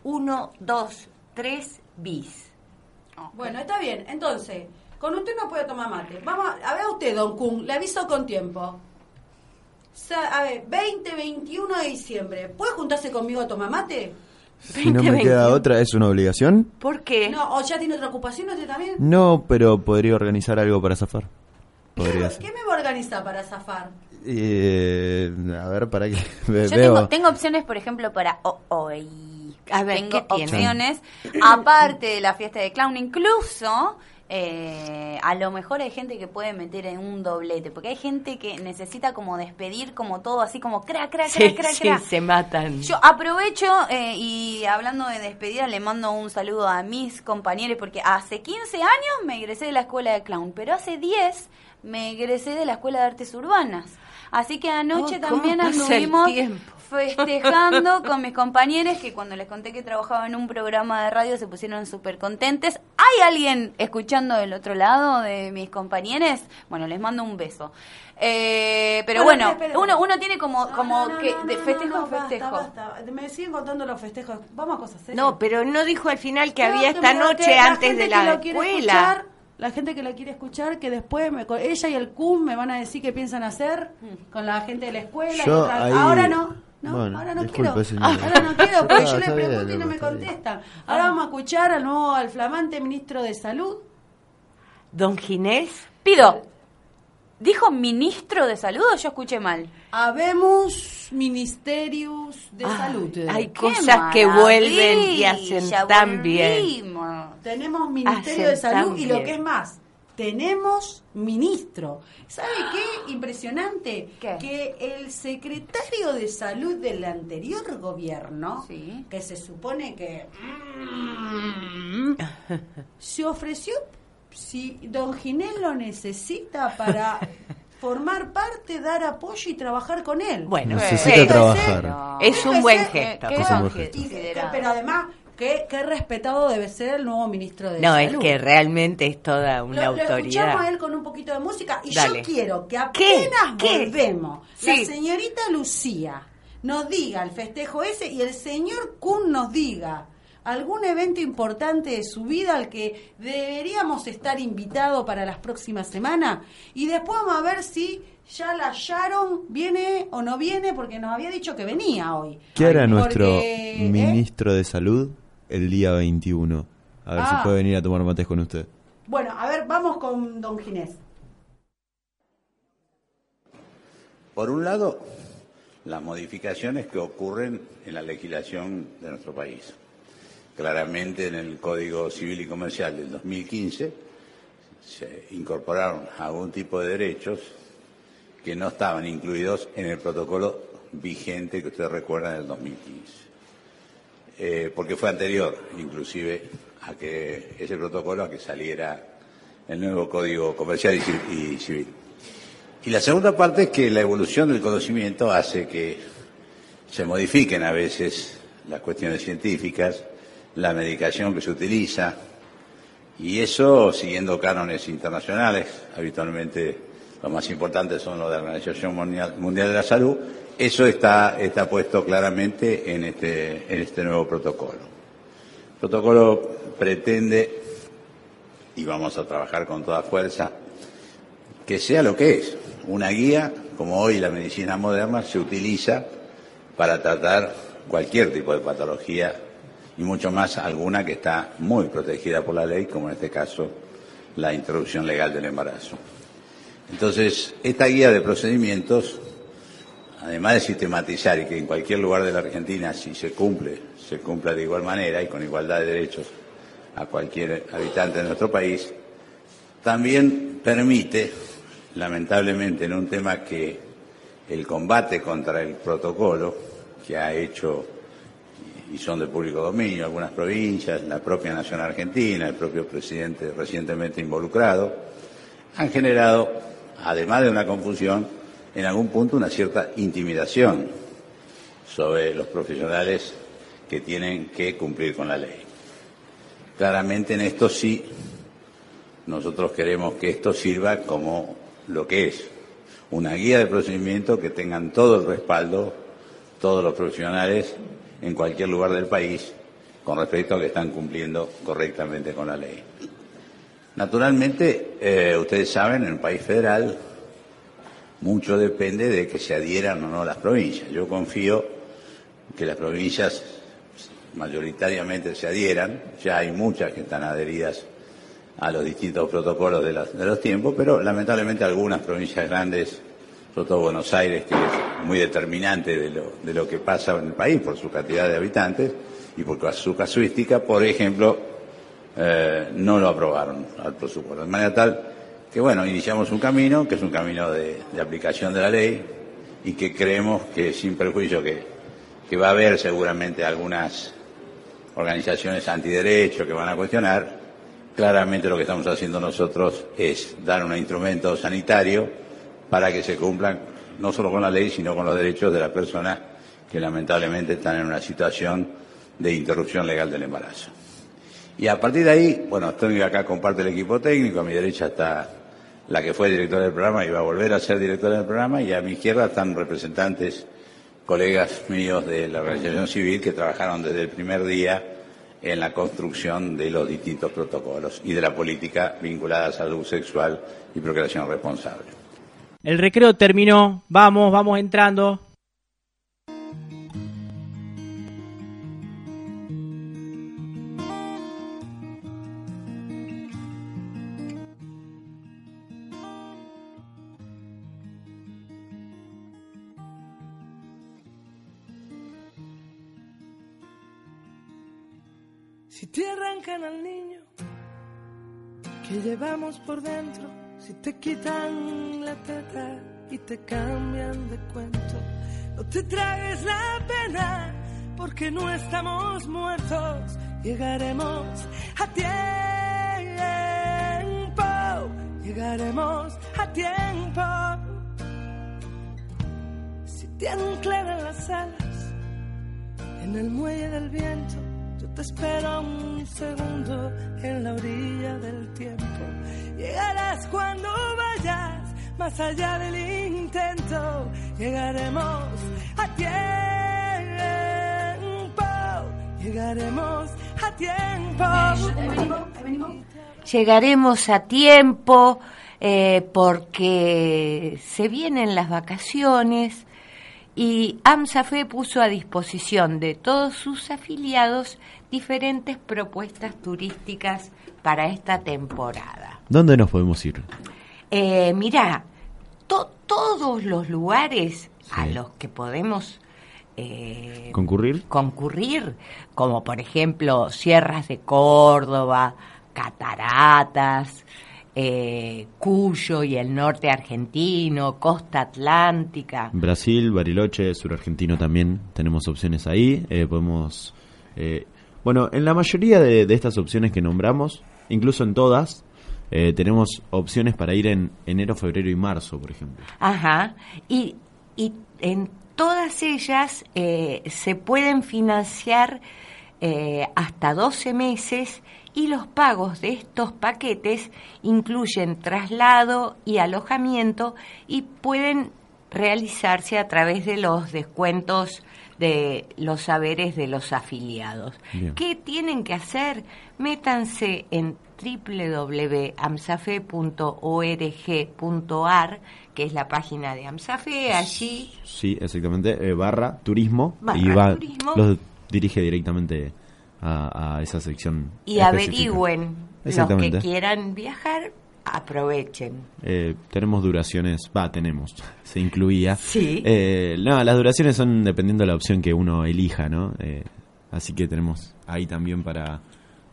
1, 2, 3 bis. Bueno, está bien. Entonces, con usted no puede tomar mate. Vamos a, a ver usted, don Kun, le aviso con tiempo. Sa- a ver, 20, 21 de diciembre. ¿Puede juntarse conmigo a tomar mate? Si no me queda otra, ¿es una obligación? ¿Por qué? No, ¿o ya tiene otra ocupación usted también? No, pero podría organizar algo para zafar. podría. ¿Qué me voy a organizar para zafar? Eh, a ver, para qué. Ve- Yo tengo, tengo opciones, por ejemplo, para ho- hoy. A ver, tengo ¿qué tiene? opciones, aparte de la fiesta de clown, incluso eh, a lo mejor hay gente que puede meter en un doblete, porque hay gente que necesita como despedir como todo, así como cra, cra, cra, Sí, cra, sí, cra. se matan. Yo aprovecho eh, y hablando de despedida le mando un saludo a mis compañeros porque hace 15 años me egresé de la escuela de clown, pero hace 10 me egresé de la escuela de artes urbanas. Así que anoche Oh, ¿cómo también anduvimos? Festejando con mis compañeros que cuando les conté que trabajaba en un programa de radio se pusieron súper contentes. ¿Hay alguien escuchando del otro lado de mis compañeros? Bueno, les mando un beso. Eh, pero Bueno, bueno, espera, espera. uno, uno tiene como, como no, que no, de no, festejo no, en festejo. Basta, basta. Me siguen contando los festejos. Vamos a cosas serias. No, pero no dijo al final que No, había que esta noche antes de la escuela. escuchar, la gente que la quiere escuchar, que después me, ella y el CUM me van a decir qué piensan hacer con la gente de la escuela. Yo ahí- Ahora no. No, Bueno, ahora no disculpe, quiero. señora. Ahora no quiero, porque Está- yo le bien, pregunto y no me bien. contestan. Ahora vamos a escuchar al nuevo, al flamante ministro de Salud. Don Ginés. Pido, ¿dijo ministro de salud o yo escuché mal? Habemos ministerios de Ah, salud. hay ¡Qué cosas que vuelven y hacen tan bien. Tenemos Ministerio Hacen de Salud y lo que es más, tenemos ministro. ¿Sabe qué? Impresionante. ¿Qué? Que el secretario de Salud del anterior gobierno, Sí. que se supone que mm, se ofreció si don Ginés lo necesita para formar parte, dar apoyo y trabajar con él. Bueno, Necesita sí. trabajar. Es un buen gesto. ¿Qué Es un buen buen gesto. Y que- Considerado. pero además, qué, qué respetado debe ser el nuevo ministro de No, Salud. es que realmente es toda una Lo, lo escuchamos a autoridad. él con un poquito de música y Dale. yo quiero que apenas ¿Qué? volvemos, Sí. la señorita Lucía nos diga el festejo ese y el señor Kun nos diga algún evento importante de su vida al que deberíamos estar invitados para las próximas semanas y después vamos a ver si ya la Sharon viene o no viene porque nos había dicho que venía hoy. ¿Qué hará Porque, nuestro ¿eh? ministro de Salud el día 21? A ver Ah. si puede venir a tomar mates con usted. Bueno, a ver, vamos con don Ginés. Por un lado, las modificaciones que ocurren en la legislación de nuestro país. Claramente en el Código Civil y Comercial del 2015 se incorporaron algún tipo de derechos que no estaban incluidos en el protocolo vigente que usted recuerda del 2015. Eh, porque fue anterior, inclusive, a que ese protocolo, a que saliera el nuevo Código Comercial y Ci- y Civil. Y la segunda parte es que la evolución del conocimiento hace que se modifiquen a veces las cuestiones científicas, la medicación que se utiliza, y eso siguiendo cánones internacionales, habitualmente los más importantes son los de la Organización Mundial de la Salud, eso está, puesto claramente en este, en este nuevo protocolo. El protocolo pretende, y vamos a trabajar con toda fuerza, que sea lo que es, una guía, como hoy la medicina moderna se utiliza para tratar cualquier tipo de patología y mucho más alguna que está muy protegida por la ley, como en este caso la interrupción legal del embarazo. Entonces, esta guía de procedimientos, además de sistematizar y que en cualquier lugar de la Argentina, si se cumple, se cumpla de igual manera y con igualdad de derechos a cualquier habitante de nuestro país, también permite, lamentablemente, en un tema que el combate contra el protocolo que ha hecho y son de público dominio algunas provincias, la propia Nación Argentina, el propio presidente recientemente involucrado, han generado, además de una confusión, en algún punto una cierta intimidación sobre los profesionales que tienen que cumplir con la ley. Claramente en esto sí, nosotros queremos que esto sirva como lo que es, una guía de procedimiento que tengan todo el respaldo, todos los profesionales en cualquier lugar del país con respecto a que están cumpliendo correctamente con la ley. Naturalmente, eh, ustedes saben, en el país federal mucho depende de que se adhieran o no las provincias. Yo confío que las provincias mayoritariamente se adhieran, ya hay muchas que están adheridas a los distintos protocolos de, las- de los tiempos, pero lamentablemente algunas provincias grandes, sobre todo Buenos Aires, que es muy determinante de lo, de lo que pasa en el país por su cantidad de habitantes y por su casuística, por ejemplo, eh, no lo aprobaron al presupuesto. De manera tal que, bueno, iniciamos un camino, que es un camino de, aplicación de la ley y que creemos que, sin perjuicio, que, que va a haber seguramente algunas organizaciones antiderechos que van a cuestionar, claramente lo que estamos haciendo nosotros es dar un instrumento sanitario para que se cumplan no solo con la ley, sino con los derechos de las personas que lamentablemente están en una situación de interrupción legal del embarazo. Y a partir de ahí, bueno, estoy acá con parte del equipo técnico, a mi derecha está la que fue directora del programa y va a volver a ser directora del programa, y a mi izquierda están representantes, colegas míos de la organización civil que trabajaron desde el primer día en la construcción de los distintos protocolos y de la política vinculada a salud sexual y procreación responsable. El recreo terminó, vamos, vamos entrando. Te arrancan al niño que llevamos por dentro, si te quitan la teta y te cambian de cuento, no te tragues la pena porque no estamos muertos, llegaremos a tiempo, llegaremos a tiempo. Si te anclan las alas en el muelle del viento, te espero un segundo en la orilla del tiempo. Llegarás cuando vayas más allá del intento. Llegaremos a tiempo. Llegaremos a tiempo. Llegaremos a tiempo eh, porque se vienen las vacaciones y AMSAFE puso a disposición de todos sus afiliados diferentes propuestas turísticas para esta temporada. ¿Dónde nos podemos ir? Eh, mira, to- todos los lugares a los que podemos eh, ¿Concurrir? concurrir, como por ejemplo Sierras de Córdoba, Cataratas, eh, Cuyo y el norte argentino, Costa Atlántica. Brasil, Bariloche, sur argentino también tenemos opciones ahí. Eh, podemos. eh, bueno, en la mayoría de, de estas opciones que nombramos, incluso en todas, eh, tenemos opciones para ir en enero, febrero y marzo, por ejemplo. Ajá. Y, y en todas ellas eh, se pueden financiar hasta 12 meses y los pagos de estos paquetes incluyen traslado y alojamiento y pueden realizarse a través de los descuentos de los saberes de los afiliados. Bien. ¿Qué tienen que hacer? Métanse en www.amsafe.org.ar, que es la página de Amsafe, allí Sí, exactamente. eh, barra turismo. Barra y va, turismo. los dirige directamente a, a esa sección. y específica. averigüen los que quieran viajar, aprovechen. Eh, tenemos duraciones, va, tenemos, se incluía. Sí. Eh, no, las duraciones son dependiendo de la opción que uno elija, ¿no? Eh, así que tenemos ahí también para,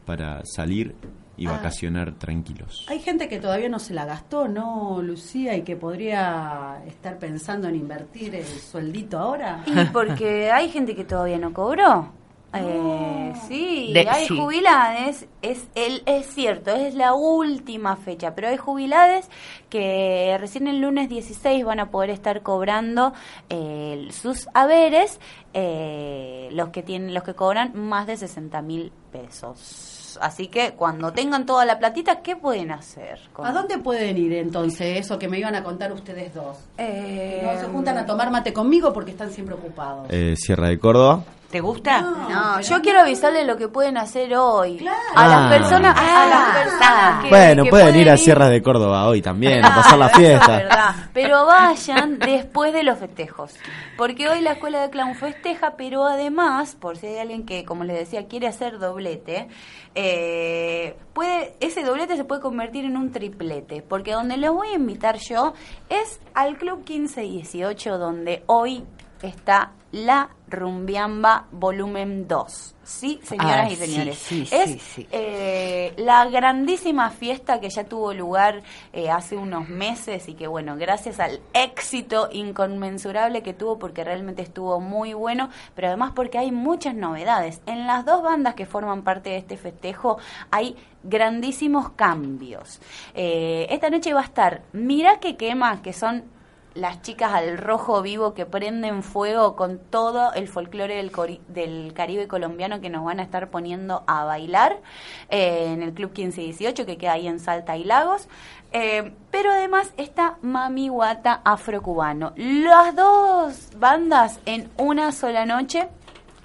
para salir y Ah. vacacionar tranquilos. Hay gente que todavía no se la gastó, ¿no, Lucía? Y que podría estar pensando en invertir el sueldito ahora. Y porque hay gente que todavía no cobró. Eh, sí, De- hay sí. jubilades, es, el, es cierto, es la última fecha, pero hay jubilades que recién el lunes 16 van a poder estar cobrando eh, sus haberes, eh, los que tienen, los que cobran más de 60 mil pesos. Así que cuando tengan toda la platita, ¿qué pueden hacer? con- ¿A dónde pueden ir entonces? Eso que me iban a contar ustedes dos. Eh, no se juntan a tomar mate conmigo porque están siempre ocupados. Eh, Sierra de Córdoba, ¿Te gusta? No, yo quiero avisarles lo que pueden hacer hoy. A Ah. las personas, a las personas que, Bueno, que pueden ir a ir. Sierra de Córdoba hoy también, a pasar la fiesta. verdad. Pero vayan después de los festejos. Porque hoy la escuela de clown festeja, pero además, por si hay alguien que, como les decía, quiere hacer doblete, eh, puede, ese doblete se puede convertir en un triplete. Porque donde los voy a invitar yo es al Club 1518, donde hoy está la Rumbiamba Volumen 2. Sí, señoras Ah, y señores. sí, sí, es sí. eh, la grandísima fiesta que ya tuvo lugar eh, hace unos meses y que bueno, gracias al éxito inconmensurable que tuvo porque realmente estuvo muy bueno, pero además porque hay muchas novedades. En las dos bandas que forman parte de este festejo hay grandísimos cambios. Eh, esta noche va a estar Mira que quema, que son las chicas al rojo vivo que prenden fuego con todo el folclore del, del Caribe colombiano que nos van a estar poniendo a bailar eh, en el Club 1518 que queda ahí en Salta y Lagos. Eh, pero además está Mami Guata Afrocubano. Las dos bandas en una sola noche.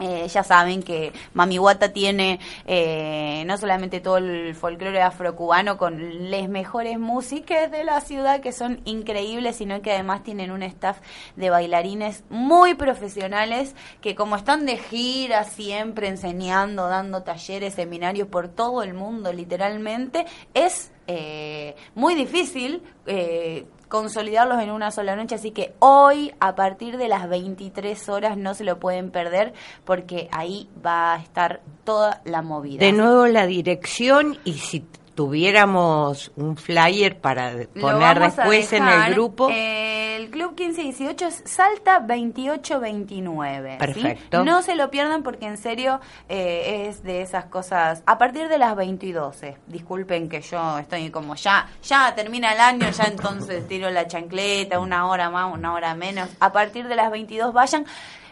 Eh, ya saben que Mami Guata tiene eh, no solamente todo el folclore afrocubano con las mejores músicas de la ciudad que son increíbles, sino que además tienen un staff de bailarines muy profesionales que como están de gira siempre enseñando, dando talleres, seminarios por todo el mundo literalmente, es eh, muy difícil eh, consolidarlos en una sola noche, así que hoy a partir de las 23 horas no se lo pueden perder porque ahí va a estar toda la movida. De nuevo la dirección y si tuviéramos un flyer para poner después en el grupo. El Club 1518 es Salta 2829. ¿sí? Perfecto. No se lo pierdan porque en serio eh, es de esas cosas. A partir de las 22. eh, Disculpen que yo estoy como ya, ya termina el año, ya entonces tiro la chancleta, una hora más, una hora menos. A partir de las 22 vayan.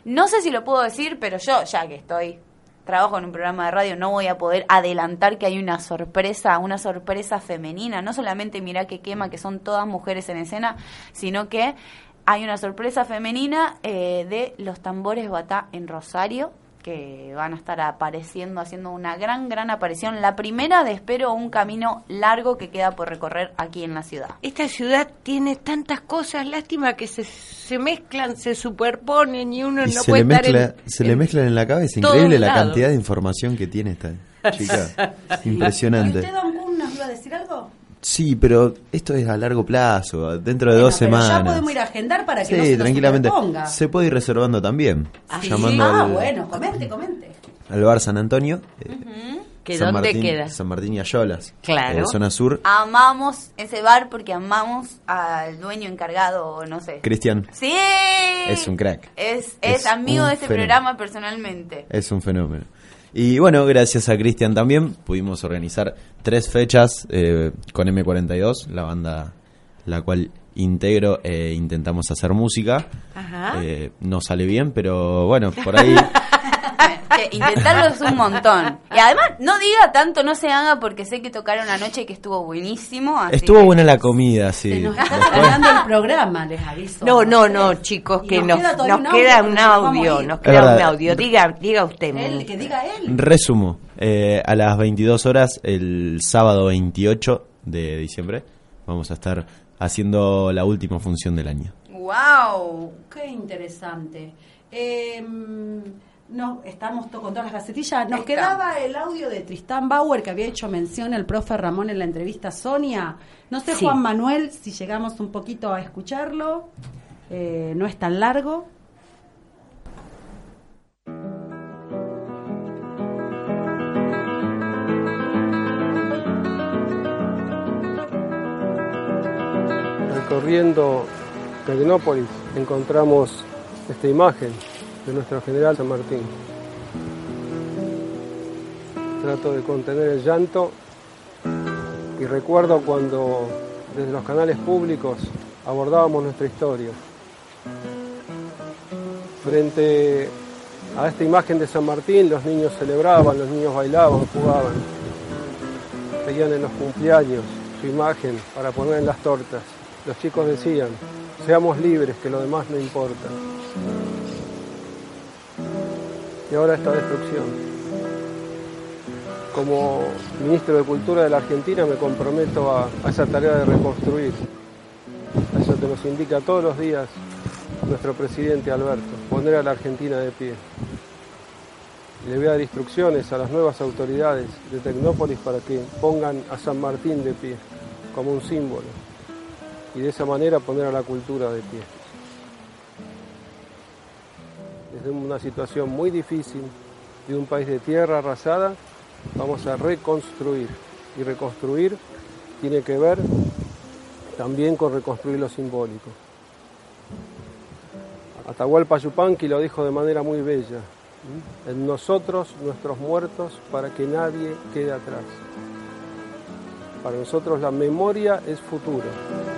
No sé si lo puedo decir, pero yo, ya que estoy trabajo en un programa de radio, no voy a poder adelantar que hay una sorpresa, una sorpresa femenina. No solamente Mirá que quema, que son todas mujeres en escena, sino que hay una sorpresa femenina eh, de los tambores Batá en Rosario que van a estar apareciendo, haciendo una gran, gran aparición. La primera de espero un camino largo que queda por recorrer aquí en la ciudad. Esta ciudad tiene tantas cosas, lástima que se, se mezclan, se superponen y uno Y no se, puede le estar mezcla, en- se le en mezclan en la cabeza. Increíble la lados. cantidad de información que tiene esta chica. Impresionante. Don Kun, nos iba a decir algo? Sí, pero esto es a largo plazo, dentro de dos Pero semanas. ya podemos ir a agendar para que sí, no se nos tranquilamente. Se puede ir reservando también. ¿Sí? Llamando Ah, al, bueno, comente, comente. al bar San Antonio. eh, ¿Que San dónde Martín, queda? San Martín y Ayolas. Claro. eh, zona sur. Amamos ese bar porque amamos al dueño encargado, no sé. Cristian Sí. es un crack. Es, es, Es amigo de este fenómeno. programa personalmente. Es un fenómeno. Y bueno, gracias a Cristian también pudimos organizar tres fechas eh, con M42, la banda la cual integro e intentamos hacer música. Ajá. Eh, no sale bien, pero bueno, por ahí Che, intentarlo es un montón. Y además, no diga tanto, no se haga porque sé que tocaron anoche y que estuvo buenísimo. así estuvo que- buena la comida, sí. Nos está el programa, les aviso. No, no, no, chicos, que nos nos, queda nos un queda audio un nos audio, queda un audio. Diga, diga usted. Él, que diga él. Resumo, eh, a las 22 horas, el sábado 28 de diciembre, vamos a estar haciendo la última función del año. ¡Wow! ¡Qué interesante! Eh, no, estamos to- con todas las gacetillas. Nos quedaba el audio de Tristán Bauer que había hecho mención el profe Ramón en la entrevista a Sonia. No sé, Sí. Juan Manuel, si llegamos un poquito a escucharlo. Eh, no es tan largo. Recorriendo Tecnópolis encontramos esta imagen de nuestro general San Martín. Trato de contener el llanto y recuerdo cuando desde los canales públicos abordábamos nuestra historia. Frente a esta imagen de San Martín los niños celebraban, los niños bailaban, jugaban. Pedían en los cumpleaños su imagen para poner en las tortas. Los chicos decían, seamos libres, que lo demás no importa. Y ahora esta destrucción. Como ministro de Cultura de la Argentina me comprometo a, esa tarea de reconstruir, a eso que nos indica todos los días nuestro presidente Alberto, poner a la Argentina de pie. Le voy a dar instrucciones a las nuevas autoridades de Tecnópolis para que pongan a San Martín de pie como un símbolo y de esa manera poner a la cultura de pie. Desde una situación muy difícil de un país de tierra arrasada, vamos a reconstruir. Y reconstruir tiene que ver también con reconstruir lo simbólico. Atahualpa Yupanqui lo dijo de manera muy bella. En nosotros, nuestros muertos, para que nadie quede atrás. Para nosotros la memoria es futuro.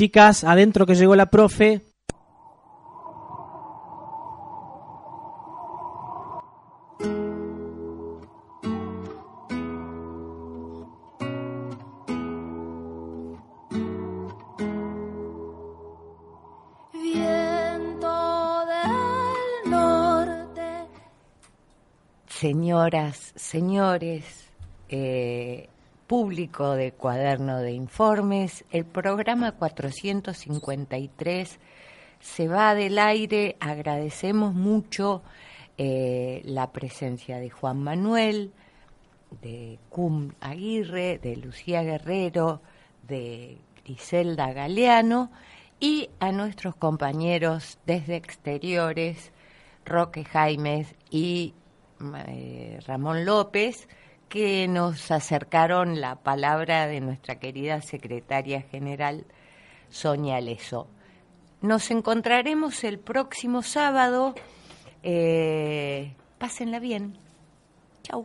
Chicas, adentro que llegó la profe. Viento del norte. Señoras, señores, eh, público de Cuaderno de Informes, el programa 453 se va del aire. Agradecemos mucho eh, la presencia de Juan Manuel, de Cum Aguirre, de Lucía Guerrero, de Griselda Galeano y a nuestros compañeros desde exteriores, Roque Jaimes y eh, Ramón López, que nos acercaron la palabra de nuestra querida secretaria general, Sonia Leso. Nos encontraremos el próximo sábado. Eh, pásenla bien. Chau.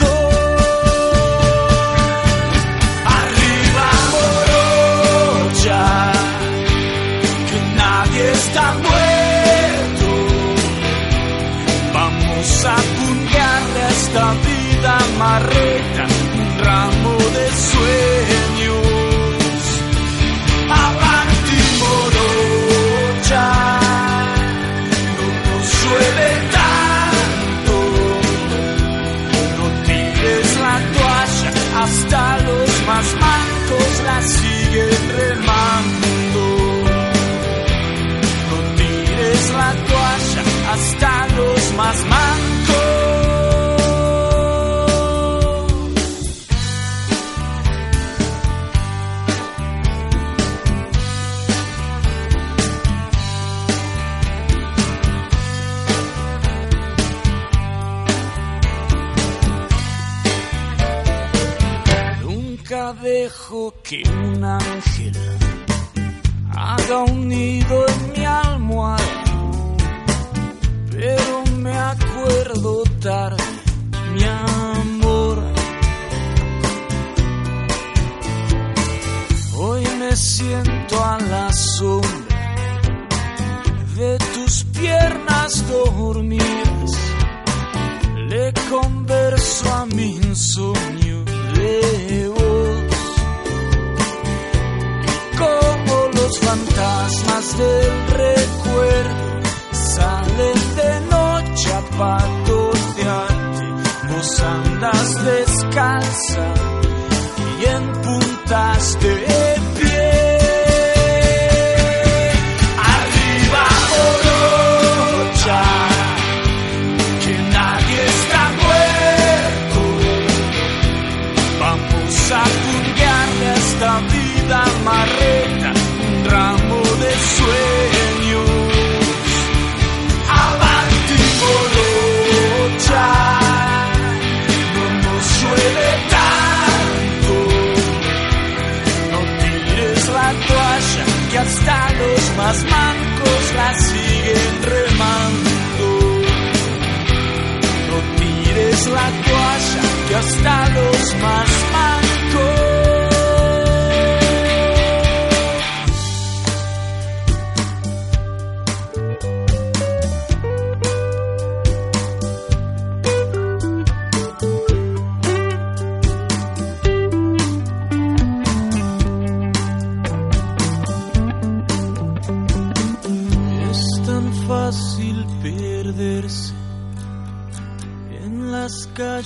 Un ramo de sueños.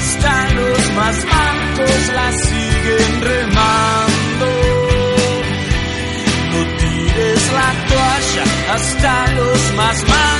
Hasta los más mancos la siguen remando. No tires la toalla, hasta los más mancos